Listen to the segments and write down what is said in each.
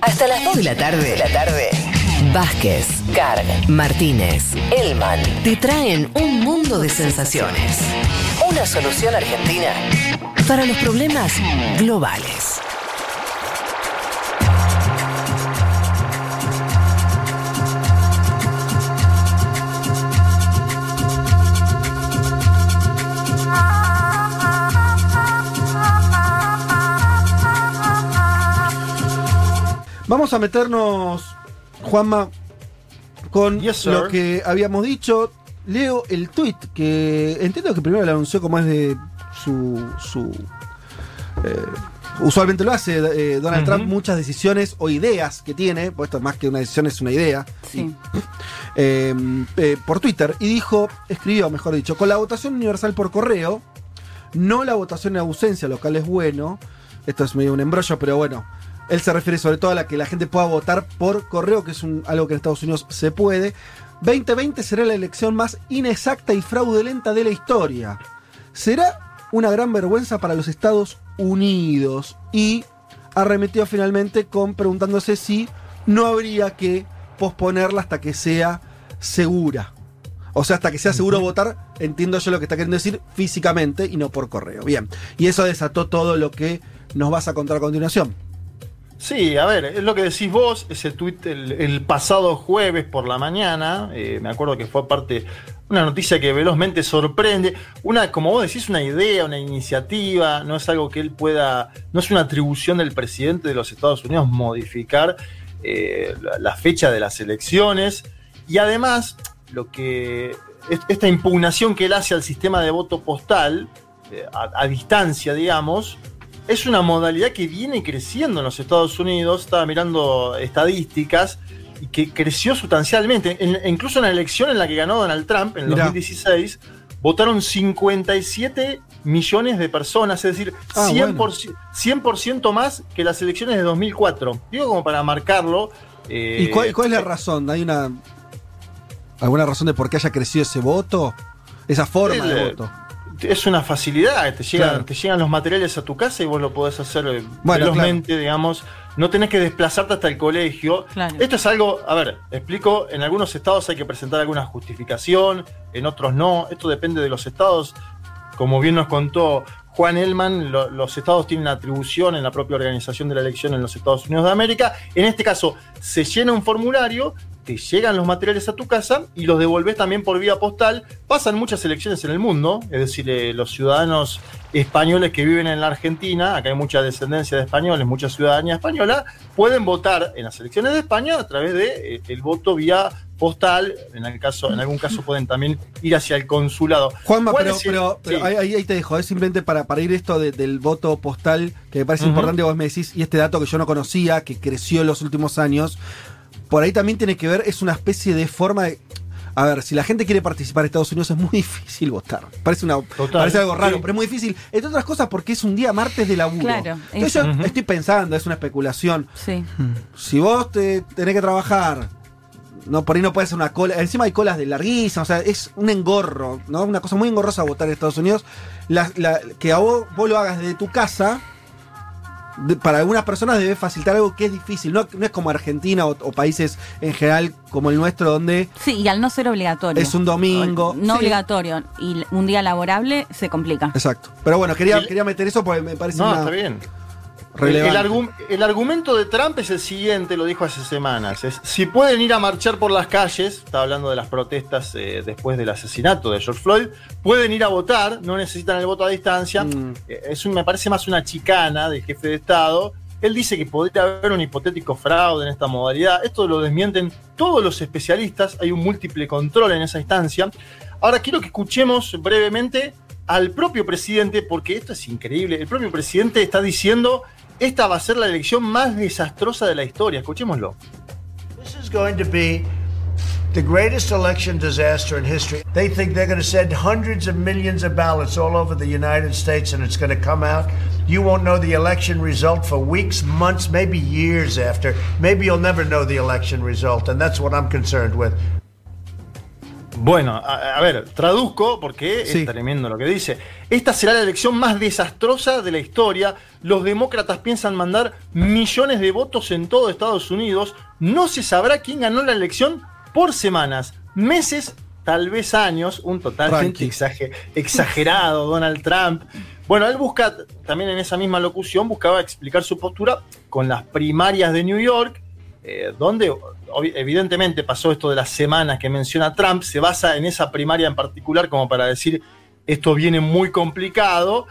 Hasta las 2 de la tarde. De la tarde. Vázquez, Carg, Martínez, Elman te traen un mundo de sensaciones. Una solución argentina para los problemas globales. Vamos a meternos, Juanma, con Yes, lo que habíamos dicho. Leo el tweet que entiendo que primero lo anunció como es de su. su eh, usualmente lo hace eh, Donald. Trump, muchas decisiones o ideas que tiene, pues esto más que una decisión es una idea, Sí. eh, eh, por Twitter y dijo, escribió, mejor dicho, con la votación universal por correo, no la votación en ausencia, lo cual es bueno. Esto es medio un embrollo, pero bueno. Él se refiere sobre todo a la que la gente pueda votar por correo, que es un- algo que en Estados Unidos se puede. 2020 será la elección más inexacta y fraudulenta de la historia. Será una gran vergüenza para los Estados Unidos. Y arremetió finalmente con preguntándose si no habría que posponerla hasta que sea segura. O sea, hasta que sea seguro votar, entiendo yo lo que está queriendo decir físicamente y no por correo. Bien. Y eso desató todo lo que nos vas a contar a continuación. Sí, a ver, es lo que decís vos, ese tuit el, pasado jueves por la mañana, eh, me acuerdo que fue parte, una noticia que velozmente sorprende, una, como vos decís, una idea, una iniciativa, no es algo que él pueda, no es una atribución del presidente de los Estados Unidos modificar eh, la, fecha de las elecciones, y además, lo que, es- esta impugnación que él hace al sistema de voto postal, eh, a distancia, digamos, es una modalidad que viene creciendo en los Estados Unidos. Estaba mirando estadísticas y que creció sustancialmente. En- incluso en la elección en la que ganó Donald Trump en el Mirá. 2016, votaron 57 millones de personas, es decir, Ah, 100%, 100% más que las elecciones de 2004. Digo como para marcarlo. eh, ¿Y cuál, cuál es la razón? ¿Hay una alguna razón de por qué haya crecido ese voto? Esa forma El, de eh, voto. Es una facilidad, te llegan, Claro. te llegan los materiales a tu casa y vos lo podés hacer eh, Bueno, velozmente, digamos. No tenés que desplazarte hasta el colegio. Claro. Esto es algo, a ver, explico, en algunos estados hay que presentar alguna justificación, en otros no. Esto depende de los estados. Como bien nos contó Juan Elman, lo- los estados tienen atribución en la propia organización de la elección en los Estados Unidos de América. En este caso, se llena un formulario, te llegan los materiales a tu casa y los devolvés también por vía postal. Pasan muchas elecciones en el mundo, es decir, eh, los ciudadanos españoles que viven en la Argentina, acá hay mucha descendencia de españoles, mucha ciudadanía española, pueden votar en las elecciones de España a través de eh, el voto vía postal. En, el caso, en algún caso pueden también ir hacia el consulado. Juanma, ¿Cuál pero, el- pero, pero sí. ahí, te dejo, es simplemente para, para ir esto de- del voto postal, que me parece importante, vos me decís, y este dato que yo no conocía, que creció en los últimos años, por ahí también tiene que ver, es una especie de forma de... A ver, si la gente quiere participar en Estados Unidos es muy difícil votar. Parece, una, Total, parece algo raro, sí. pero es muy difícil. Entre otras cosas porque es un día martes de laburo. Claro, Entonces eso. yo estoy pensando, es una especulación. Sí. Si vos te tenés que trabajar, no por ahí no puede ser una cola. Encima hay colas de larguísimas, o sea, es un engorro, ¿no? Una cosa muy engorrosa votar en Estados Unidos. La- la- que a vos, vos lo hagas desde tu casa. De- para algunas personas debe facilitar algo que es difícil. No, no es como Argentina o, o países en general como el nuestro, donde Sí, y al no ser obligatorio. es un domingo. No Sí, obligatorio y un día laborable se complica. Exacto. Pero bueno, quería, quería meter eso porque me parece No, una está bien. El, relevante. argu- el argumento de Trump es el siguiente, lo dijo hace semanas. Es, si pueden ir a marchar por las calles, está hablando de las protestas eh, después del asesinato de George Floyd, pueden ir a votar, no necesitan el voto a distancia. Mm. Eh, es un- me parece más una chicana del jefe de Estado. Él dice que podría haber un hipotético fraude en esta modalidad. Esto lo desmienten todos los especialistas. Hay un múltiple control en esa instancia. Ahora quiero que escuchemos brevemente al propio presidente, porque esto es increíble. El propio presidente está diciendo, esta va a ser la elección más desastrosa de la historia. Escuchémoslo. This is going to be the greatest election disaster in history. They think they're going to send hundreds of millions of ballots all over the United States and it's going to come out. You won't know the election result for weeks, months, maybe years after. Maybe you'll never know the election result, and that's what I'm concerned with. Bueno, a, a ver, traduzco porque Sí. es tremendo lo que dice. Esta será la elección más desastrosa de la historia. Los demócratas piensan mandar millones de votos en todo Estados Unidos. No se sabrá quién ganó la elección por semanas, meses, tal vez años. Un totalmente exagerado Donald Trump. Bueno, él busca, también en esa misma locución, buscaba explicar su postura con las primarias de New York, eh, donde evidentemente pasó esto de las semanas que menciona Trump, se basa en esa primaria en particular como para decir esto viene muy complicado.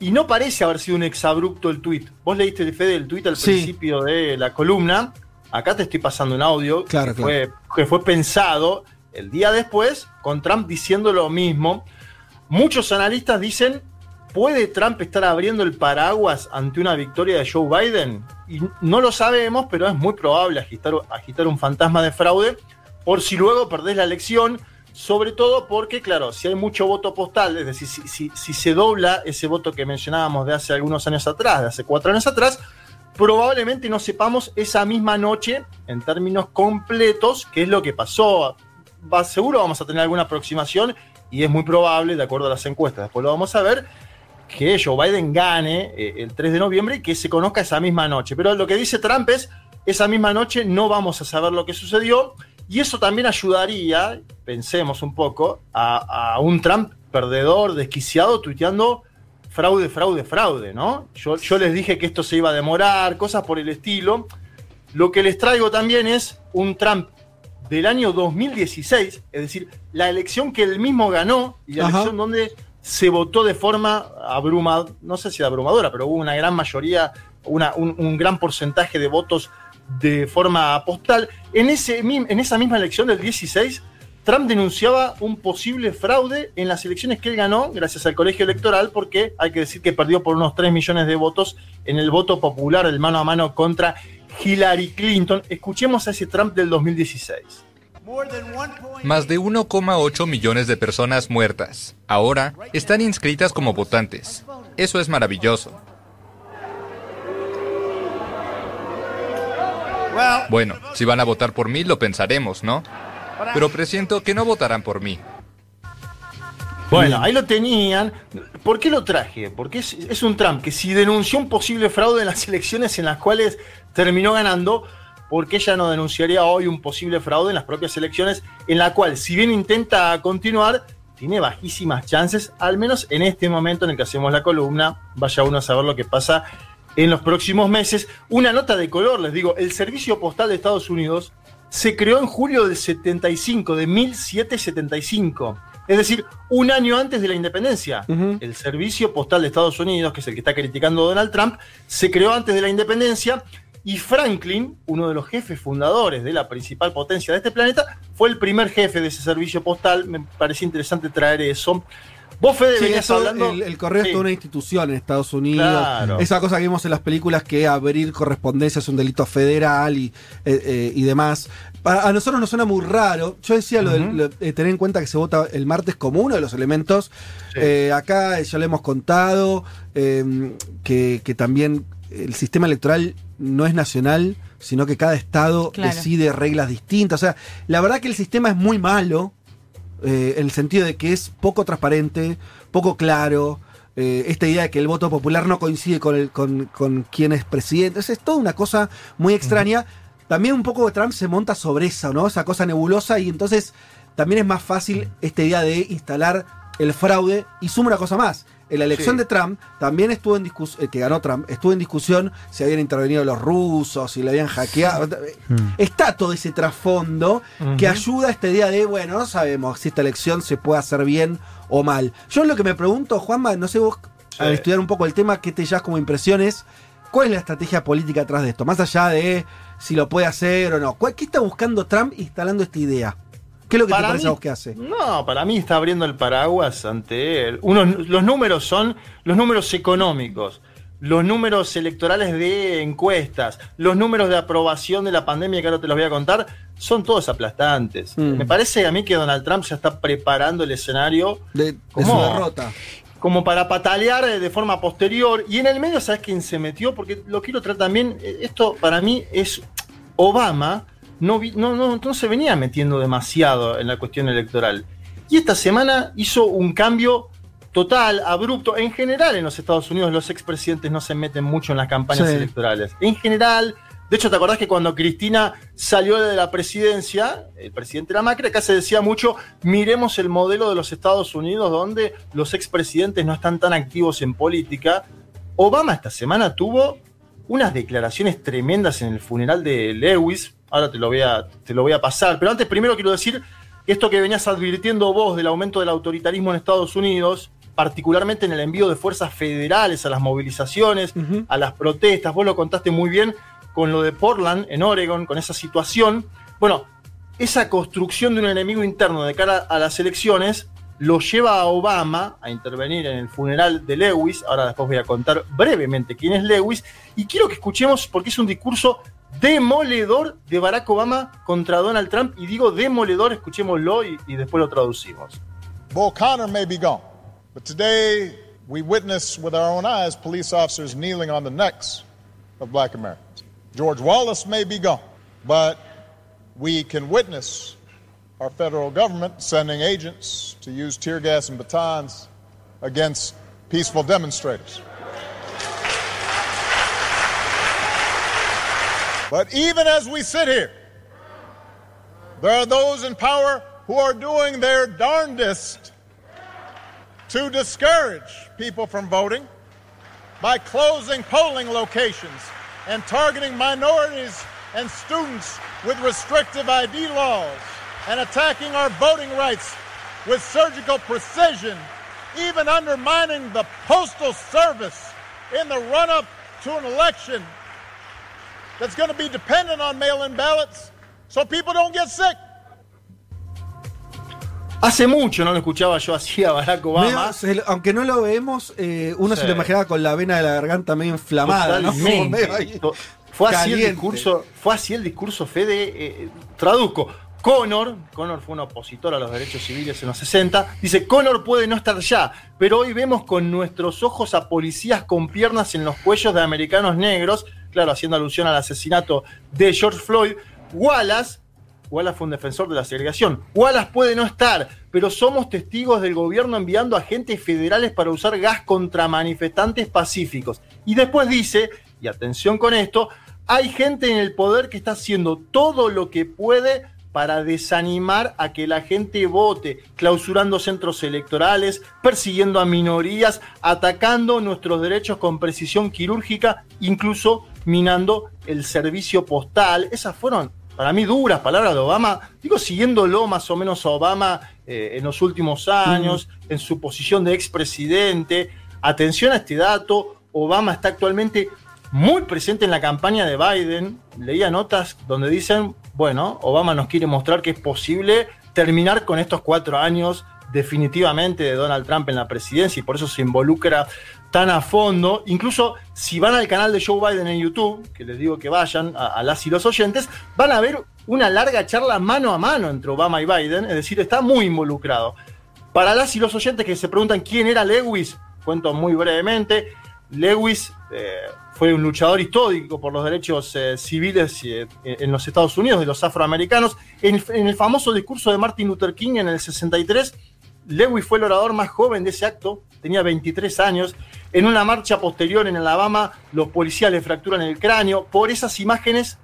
Y no parece haber sido un exabrupto el tuit. Vos leíste, Fede, el tuit al Sí. principio de la columna. Acá te estoy pasando un audio Claro, que, Fue, que fue pensado el día después con Trump diciendo lo mismo. Muchos analistas dicen, ¿puede Trump estar abriendo el paraguas ante una victoria de Joe Biden? Y no lo sabemos, pero es muy probable agitar, un fantasma de fraude por si luego perdés la elección, sobre todo porque, claro, si hay mucho voto postal, es decir, si se dobla ese voto que mencionábamos de hace algunos años atrás, de hace cuatro años atrás, probablemente no sepamos esa misma noche, en términos completos, qué es lo que pasó. Va, seguro vamos a tener alguna aproximación y es muy probable, de acuerdo a las encuestas, después lo vamos a ver, que Joe Biden gane eh, el 3 de noviembre y que se conozca esa misma noche. Pero lo que dice Trump es, esa misma noche no vamos a saber lo que sucedió y eso también ayudaría, pensemos un poco, a, a un Trump perdedor, desquiciado, tuiteando fraude, fraude, fraude, ¿no? Yo, yo les dije que esto se iba a demorar, cosas por el estilo. Lo que les traigo también es un Trump del año 2016, es decir, la elección que él mismo ganó y la Ajá. elección donde se votó de forma abrumadora, no sé si abrumadora, pero hubo una gran mayoría, una- un, gran porcentaje de votos de forma postal. En, ese, en esa misma elección del 16, Trump denunciaba un posible fraude en las elecciones que él ganó gracias al colegio electoral, porque hay que decir que perdió por unos 3 millones de votos en el voto popular, el mano a mano contra Hillary Clinton. Escuchemos a ese Trump del 2016. More than 1.8 Más de 1,8 millones de personas muertas. Ahora están inscritas como votantes. Eso es maravilloso. Bueno, si van a votar por mí, lo pensaremos, ¿no? Pero presiento que no votarán por mí. Bueno, ahí lo tenían. ¿Por qué lo traje? Porque es, es un Trump que si denunció un posible fraude en las elecciones en las cuales terminó ganando, ¿por qué ya no denunciaría hoy un posible fraude en las propias elecciones en la cual, si bien intenta continuar, tiene bajísimas chances, al menos en este momento en el que hacemos la columna, vaya uno a saber lo que pasa en los próximos meses. Una nota de color, les digo, el Servicio Postal de Estados Unidos se creó en julio del 75, de 1775. Es decir, un año antes de la independencia. El Servicio Postal de Estados Unidos, que es el que está criticando Donald Trump, se creó antes de la independencia y Franklin, uno de los jefes fundadores de la principal potencia de este planeta, fue el primer jefe de ese servicio postal. Me parecía interesante traer eso. Vos, Fede, Sí, eso, hablando... el, el correo Sí. es toda una institución en Estados Unidos. Claro. Esa cosa que vimos en las películas que abrir correspondencia es un delito federal y, eh, eh, y demás. A nosotros nos suena muy raro. Yo decía lo de lo- eh, tener en cuenta que se vota el martes como uno de los elementos. Sí. Eh, acá ya le hemos contado que, que también el sistema electoral no es nacional, sino que cada estado Claro. decide reglas distintas. O sea, la verdad que el sistema es muy malo eh, en el sentido de que es poco transparente, poco claro. eh, esta idea de que el voto popular no coincide con, el, con, con quién es presidente. Es, es toda una cosa muy extraña. También un poco de Trump se monta sobre eso, ¿no? Esa cosa nebulosa y entonces también es más fácil esta idea de instalar el fraude y suma una cosa más. En la elección Sí. de Trump también estuvo en discusión, que ganó Trump, estuvo en discusión si habían intervenido los rusos, si le habían hackeado. Está todo ese trasfondo que ayuda a esta idea de, bueno, no sabemos si esta elección se puede hacer bien o mal. Yo lo que me pregunto, Juanma, no sé vos, al estudiar un poco el tema, ¿qué te llevas como impresiones? ¿Cuál es la estrategia política atrás de esto? Más allá de si lo puede hacer o no. ¿Cuál- ¿Qué está buscando Trump instalando esta idea? ¿Qué es lo que te Para parece mí- a vos que hace? No, para mí está abriendo el paraguas ante él. Unos, los números son los números económicos, los números electorales de encuestas, los números de aprobación de la pandemia, que ahora te los voy a contar, son todos aplastantes. Mm. Me parece a mí que Donald Trump ya está preparando el escenario De, de su derrota. como para patalear eh, de forma posterior. Y en el medio, ¿sabes quién se metió? Porque lo quiero traer también, eh, esto para mí es Obama no, vi- no, no, no se venía metiendo demasiado en la cuestión electoral. Y esta semana hizo un cambio total, abrupto. En general, en los Estados Unidos, los expresidentes no se meten mucho en las campañas Sí. electorales. En general, de hecho, ¿te acordás que cuando Cristina salió de la presidencia, el presidente era Macri, acá se decía mucho, miremos el modelo de los Estados Unidos donde los expresidentes no están tan activos en política. Obama esta semana tuvo unas declaraciones tremendas en el funeral de Lewis. Ahora te lo voy a, te lo voy a pasar. Pero antes, primero quiero decir esto que venías advirtiendo vos del aumento del autoritarismo en Estados Unidos, particularmente en el envío de fuerzas federales a las movilizaciones, a las protestas. Vos lo contaste muy bien con lo de Portland, en Oregon, con esa situación. Bueno, esa construcción de un enemigo interno de cara a las elecciones lo lleva a Obama a intervenir en el funeral de Lewis. Ahora después voy a contar brevemente quién es Lewis. Y quiero que escuchemos, porque es un discurso demoledor de Barack Obama contra Donald Trump. Y digo demoledor, escuchémoslo y, y después lo traducimos. Bull Connor may be gone, but today we witness with our own eyes police officers kneeling on the necks of black Americans. George Wallace may be gone, but we can witness our federal government sending agents to use tear gas and batons against peaceful demonstrators. But even as we sit here, there are those in power who are doing their darndest to discourage people from voting by closing polling locations and targeting minorities and students with restrictive ID laws and attacking our voting rights with surgical precision, even undermining the Postal Service in the run up to an election that's going to be dependent on mail in ballots so people don't get sick. Hace mucho no lo escuchaba yo así a Barack Obama. Medio- se- aunque no lo vemos, eh, uno se Sí. lo imaginaba con la vena de la garganta medio inflamada, ¿no? Medio ahí Fue así, el discurso, fue así el discurso, Fede. eh, traduzco. Connor, Connor fue un opositor a los derechos civiles en los 60, dice, Connor puede no estar ya, pero hoy vemos con nuestros ojos a policías con piernas en los cuellos de americanos negros, claro, haciendo alusión al asesinato de George Floyd. Wallace, Wallace fue un defensor de la segregación. Wallace puede no estar, pero somos testigos del gobierno enviando agentes federales para usar gas contra manifestantes pacíficos. Y después dice, y atención con esto, hay gente en el poder que está haciendo todo lo que puede para desanimar a que la gente vote, clausurando centros electorales, persiguiendo a minorías, atacando nuestros derechos con precisión quirúrgica, incluso minando el servicio postal. Esas fueron, para mí, duras palabras de Obama. Digo, siguiéndolo más o menos a Obama eh, en los últimos años, en su posición de expresidente. Atención a este dato, Obama está actualmente muy presente en la campaña de Biden. Leía notas donde dicen, bueno, Obama nos quiere mostrar que es posible terminar con estos cuatro años definitivamente de Donald Trump en la presidencia y por eso se involucra tan a fondo. Incluso si van al canal de Joe Biden en YouTube, que les digo que vayan a, las y los oyentes, van a ver una larga charla mano a mano entre Obama y Biden, es decir, está muy involucrado. Para las y los oyentes que se preguntan quién era Lewis, cuento muy brevemente. Lewis eh, fue un luchador histórico por los derechos eh, civiles eh, en los Estados Unidos de los afroamericanos. En, en el famoso discurso de Martin Luther King en el 63, Lewis fue el orador más joven de ese acto, tenía 23 años. En una marcha posterior en Alabama, los policías le fracturan el cráneo. Por esas imágenes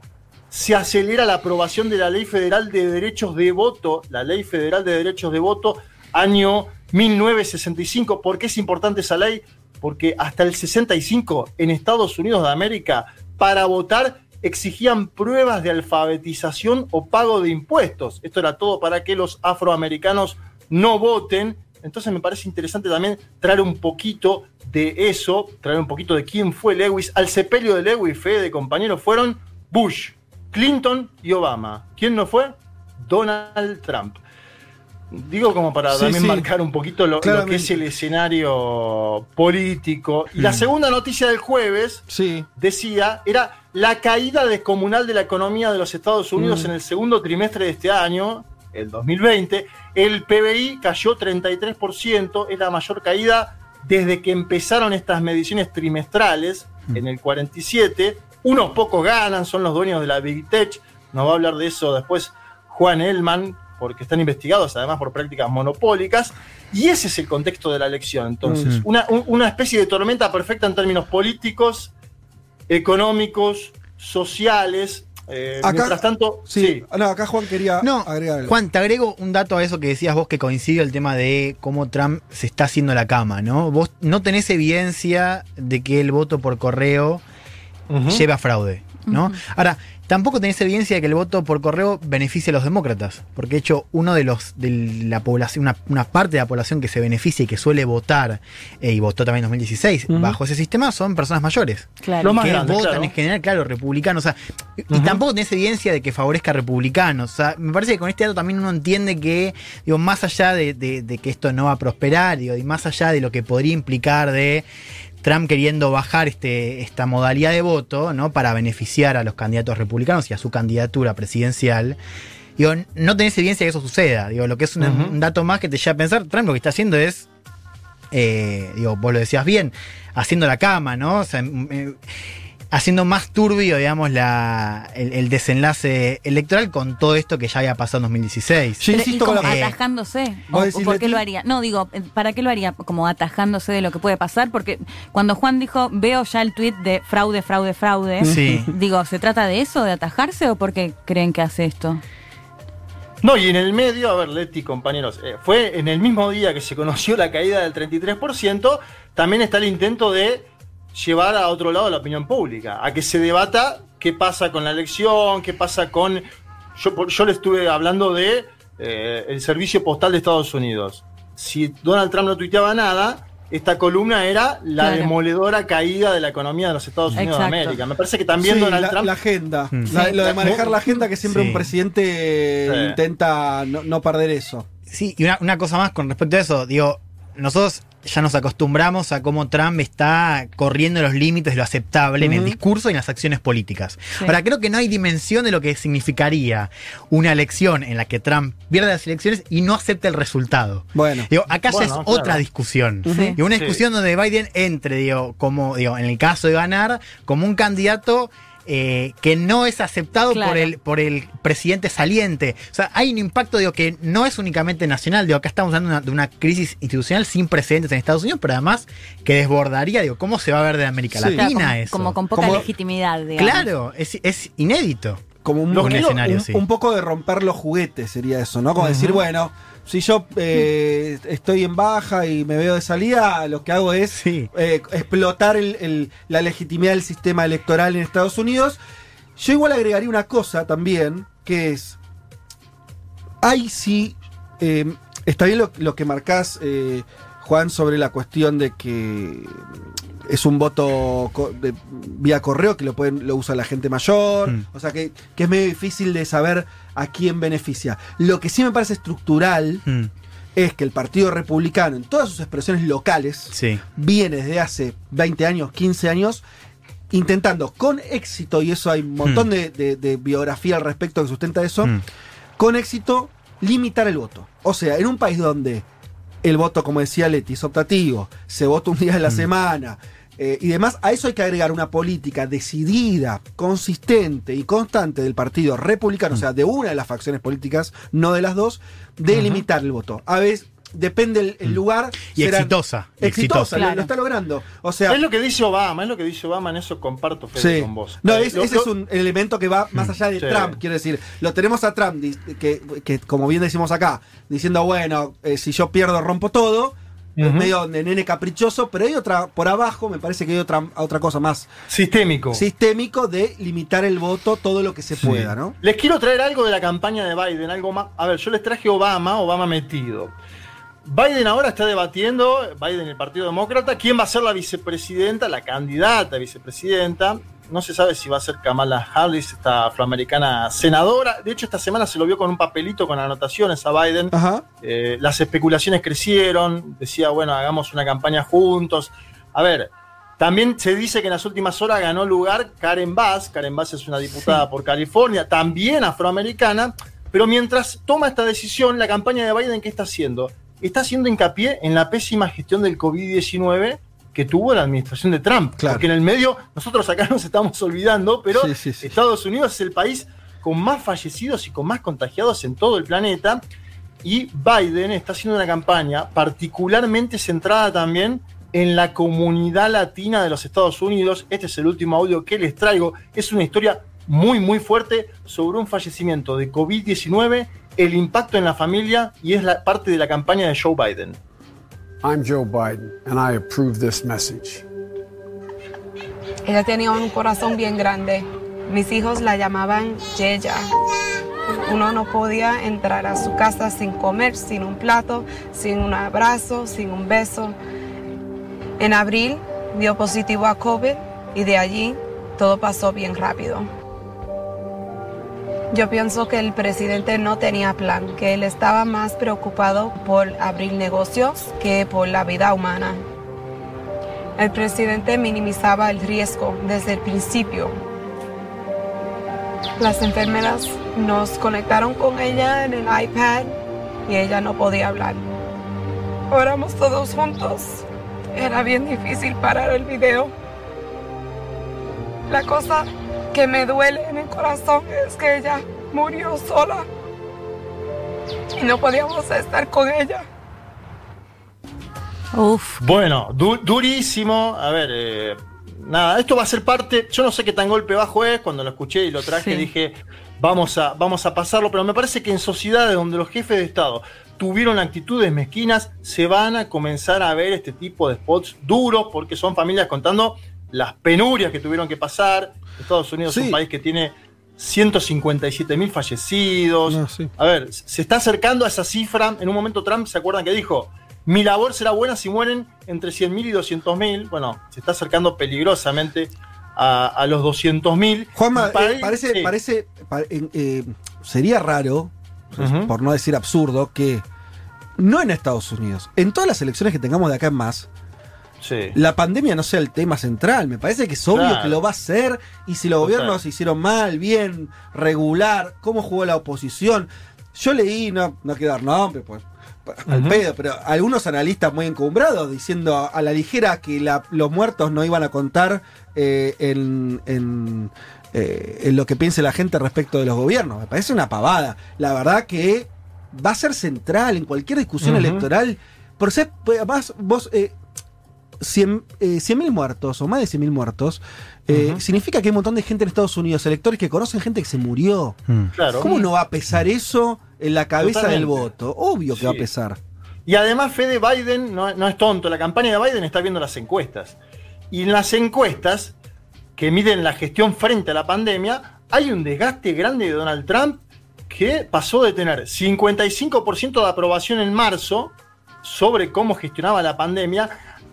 se acelera la aprobación de la Ley Federal de Derechos de Voto, la Ley Federal de Derechos de Voto, año 1965. ¿Por qué es importante esa ley? Porque hasta el 65 en Estados Unidos de América, para votar exigían pruebas de alfabetización o pago de impuestos. Esto era todo para que los afroamericanos no voten. Entonces me parece interesante también traer un poquito de eso, traer un poquito de quién fue Lewis. Al sepelio de Lewis, fe de compañeros, fueron Bush, Clinton y Obama. ¿Quién no fue? Donald Trump. Digo como para Sí, también sí. marcar un poquito lo, lo que es el escenario político. Y la segunda noticia del jueves Sí. decía, era la caída descomunal de la economía de los Estados Unidos Mm. en el segundo trimestre de este año, el 2020. El PBI cayó 33%, es la mayor caída desde que empezaron estas mediciones trimestrales, Mm. en el 47. Unos pocos ganan, son los dueños de la Big Tech, nos va a hablar de eso después Juan Elman, porque están investigados además por prácticas monopólicas, y ese es el contexto de la elección. Entonces, Mm. una, un- una especie de tormenta perfecta en términos políticos, económicos, sociales. eh, Acá- mientras tanto, Sí, sí. no, acá Juan quería No, agregar algo. Juan, te agrego un dato a eso que decías vos que coincide el tema de cómo Trump se está haciendo la cama, ¿no? Vos no tenés evidencia de que el voto por correo Ujú. lleve a fraude, ¿no? Ahora, tampoco tenés evidencia de que el voto por correo beneficie a los demócratas, porque de hecho uno de los de la población, una, una parte de la población que se beneficia y que suele votar eh, y votó también en 202016 Ujú. bajo ese sistema son personas mayores. Claro. Lo más que grande, votan claro. en general, claro, republicanos. O sea, y- tampoco tenés evidencia de que favorezca a republicanos. O sea, me parece que con este dato también uno entiende que, digo, más allá de, de- de que esto no va a prosperar, digo, y más allá de lo que podría implicar de Trump queriendo bajar este, esta modalidad de voto, ¿no? Para beneficiar a los candidatos republicanos y a su candidatura presidencial. Digo, no tenés evidencia de que eso suceda. Digo, lo que es un, dato más que te lleva a pensar, Trump lo que está haciendo es eh, digo, vos lo decías bien, haciendo la cama, ¿no? O sea, mm, eh, haciendo más turbio, digamos, la, el, el desenlace electoral con todo esto que ya había pasado en 2016. Yo Pero, insisto ¿y con como la Eh, atajándose? ¿vos ¿O- decís, o ¿Por qué lo haría? No, digo, eh, ¿para qué lo haría? Como atajándose de lo que puede pasar, porque cuando Juan dijo, veo ya el tuit de fraude, fraude, fraude, Sí. digo, ¿se trata de eso, de atajarse o por qué creen que hace esto? No, y en el medio, a ver, Leti, compañeros, eh, fue en el mismo día que se conoció la caída del 33%, también está el intento de llevar a otro lado la opinión pública, a que se debata qué pasa con la elección, qué pasa con... Yo, yo le estuve hablando de eh, el servicio postal de Estados Unidos. Si Donald Trump no tuiteaba nada, esta columna era la Claro. demoledora caída de la economía de los Estados Unidos Exacto. de América. Me parece que también Sí, Donald la, Trump... la agenda. Mm. La- lo de manejar la agenda que siempre Sí. un presidente Sí. intenta no, no perder eso. Sí, y una, una cosa más con respecto a eso, digo, nosotros ya nos acostumbramos a cómo Trump está corriendo los límites de lo aceptable en el discurso y en las acciones políticas. Sí. Ahora, creo que no hay dimensión de lo que significaría una elección en la que Trump pierde las elecciones y no acepta el resultado. Bueno. Digo, acá ya es claro. otra discusión. Sí. Y una Sí. discusión donde Biden entre, digo, como, digo, en el caso de ganar, como un candidato eh, que no es aceptado Claro. por el, por el presidente saliente. O sea, hay un impacto, digo, que no es únicamente nacional. Digo, acá estamos hablando de una, de una crisis institucional sin precedentes en Estados Unidos, pero además que desbordaría, digo, ¿cómo se va a ver de América Sí. Latina Claro, como, eso? como con poca Como- legitimidad, digamos. Claro, es, es inédito. Como un, un- quiero- escenario, un- sí. un poco de romper los juguetes sería eso, ¿no? Como decir, bueno, si yo eh, estoy en baja y me veo de salida, lo que hago es Sí. eh, explotar el- el- la legitimidad del sistema electoral en Estados Unidos. Yo igual agregaría una cosa también, que es, hay sí, eh, está bien lo, lo que marcás, Juan, sobre la cuestión de que es un voto co- de- vía correo que lo pueden lo usa la gente mayor, Mm. o sea que, que es medio difícil de saber a quién beneficia. Lo que sí me parece estructural Mm, es que el Partido Republicano, en todas sus expresiones locales, sí. viene desde hace 20 años, 15 años, intentando con éxito, y eso hay un montón Mm. de, de- de biografía al respecto que sustenta eso, con éxito limitar el voto. O sea, en un país donde el voto, como decía Leti, es optativo, se vota un día en la Mm. semana eh, y demás, a eso hay que agregar una política decidida, consistente y constante del Partido Republicano, o sea, de una de las facciones políticas, no de las dos, de limitar el voto. A veces depende el, el Mm. lugar. Y exitosa. y Exitosa, lo- Claro. lo está logrando. O sea, Es lo que dice Obama, es lo que dice Obama, en eso comparto Fede, Sí. con vos. No, Eh, es- lo- ese lo- es un elemento que va más allá de Sí. Trump, quiero decir. Lo tenemos a Trump, di- que, que, como bien decimos acá, diciendo, bueno, eh, si yo pierdo rompo todo. Medio de nene caprichoso, pero hay otra, por abajo me parece que hay otra, otra cosa más Sistémico. sistémico de limitar el voto todo lo que se Sí. pueda, ¿no? Les quiero traer algo de la campaña de Biden, algo más. A ver, yo les traje Obama, Obama metido. Biden ahora está debatiendo, Biden el Partido Demócrata, quién va a ser la vicepresidenta, la candidata a vicepresidenta. No se sabe si va a ser Kamala Harris, esta afroamericana senadora. De hecho, esta semana se lo vio con un papelito con anotaciones a Biden. Eh, las especulaciones crecieron, decía, bueno, hagamos una campaña juntos. A ver, también se dice que en las últimas horas ganó lugar Karen Bass. Karen Bass es una diputada por California, también afroamericana. Pero mientras toma esta decisión, la campaña de Biden, ¿qué está haciendo? Está haciendo hincapié en la pésima gestión del COVID-19 que tuvo la administración de Trump. Claro. Porque en el medio, nosotros acá nos estamos olvidando, pero Sí, sí, sí. Estados Unidos es el país con más fallecidos y con más contagiados en todo el planeta. Y Biden está haciendo una campaña particularmente centrada también en la comunidad latina de los Estados Unidos. Este es el último audio que les traigo. Es una historia muy, muy fuerte sobre un fallecimiento de COVID-19, el impacto en la familia y es la parte de la campaña de Joe Biden. I'm Joe Biden, and I approve this message. Ella tenía un corazón bien grande. Mis hijos la llamaban Yeya. Uno no podía entrar a su casa sin comer, sin un plato, sin un abrazo, sin un beso. En abril dio positivo a COVID y de allí todo pasó bien rápido. Yo pienso que el presidente no tenía plan, que él estaba más preocupado por abrir negocios que por la vida humana. El presidente minimizaba el riesgo desde el principio. Las enfermeras nos conectaron con ella en el iPad y ella no podía hablar. Oramos todos juntos. Era bien difícil parar el video. La cosa que me duele en el corazón es que ella murió sola y no podíamos estar con ella. Uf. Bueno, du- durísimo. A ver, eh, nada, esto va a ser parte. Yo no sé qué tan golpe bajo es. Cuando lo escuché y lo traje, Sí. dije, vamos a, vamos a pasarlo. Pero me parece que en sociedades donde los jefes de Estado tuvieron actitudes mezquinas, se van a comenzar a ver este tipo de spots duros porque son familias contando las penurias que tuvieron que pasar. Estados Unidos es un país que tiene 157 mil fallecidos. No, sí. A ver, se está acercando a esa cifra. En un momento Trump, ¿se acuerdan que dijo? Mi labor será buena si mueren entre 100.000 y 200.000. Bueno, se está acercando peligrosamente a, a los 200.000. Juanma, Y para eh, parece, parece, pa- eh, sería raro, Ujú. por no decir absurdo, que no en Estados Unidos, en todas las elecciones que tengamos de acá en más, Sí. la pandemia no sea el tema central. Me parece que es obvio Claro. que lo va a ser. Y si los Total. gobiernos hicieron mal, bien, regular, cómo jugó la oposición. Yo leí, no, no quiero dar nombre, pues. Al pedo, pero algunos analistas muy encumbrados diciendo a, la ligera que la- los muertos no iban a contar eh, en, en, eh, en lo que piense la gente respecto de los gobiernos. Me parece una pavada. La verdad que va a ser central en cualquier discusión electoral. Por ser, pues, además, vos, eh, 100 eh, 100.000 muertos o más de 100.000 muertos, eh, significa que hay un montón de gente en Estados Unidos, electores que conocen gente que se murió. Mm. Claro. ¿Cómo no va a pesar eso en la cabeza del voto? Obvio que va a pesar. Y además, Fede Biden no, no es tonto. La campaña de Biden está viendo las encuestas. Y en las encuestas que miden la gestión frente a la pandemia, hay un desgaste grande de Donald Trump que pasó de tener 55% de aprobación en marzo sobre cómo gestionaba la pandemia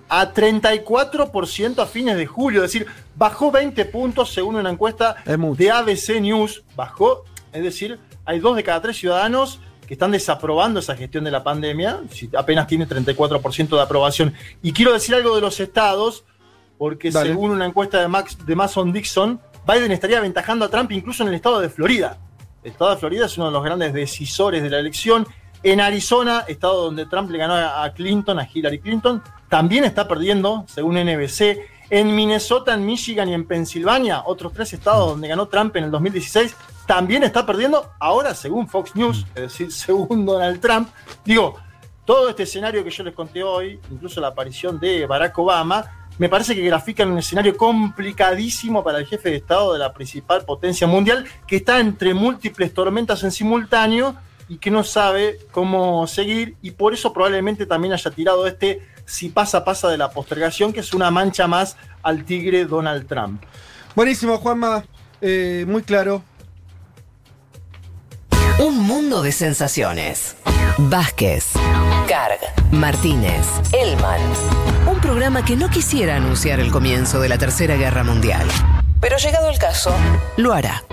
a 34% a fines de julio. Es decir, bajó 20 puntos según una encuesta de ABC News. Bajó, es decir, hay dos de cada tres ciudadanos que están desaprobando esa gestión de la pandemia, si apenas tiene 34% de aprobación. Y quiero decir algo de los estados, porque Dale. según una encuesta de, Max, de Mason Dixon, Biden estaría aventajando a Trump incluso en el estado de Florida. El estado de Florida es uno de los grandes decisores de la elección. En Arizona, estado donde Trump le ganó a Clinton, a Hillary Clinton, también está perdiendo, según NBC. En Minnesota, en Michigan y en Pensilvania, otros tres estados donde ganó Trump en el 2016, también está perdiendo. Ahora, según Fox News, es decir, según Donald Trump, digo, todo este escenario que yo les conté hoy, incluso la aparición de Barack Obama, me parece que grafican un escenario complicadísimo para el jefe de Estado de la principal potencia mundial, que está entre múltiples tormentas en simultáneo y que no sabe cómo seguir, y por eso probablemente también haya tirado este si pasa, pasa de la postergación, que es una mancha más al tigre Donald Trump. Buenísimo, Juanma. Eh, muy claro. Un mundo de sensaciones. Vázquez, Carg, Martínez, Elman. Un programa que no quisiera anunciar el comienzo de la Tercera Guerra Mundial. Pero llegado el caso, lo hará.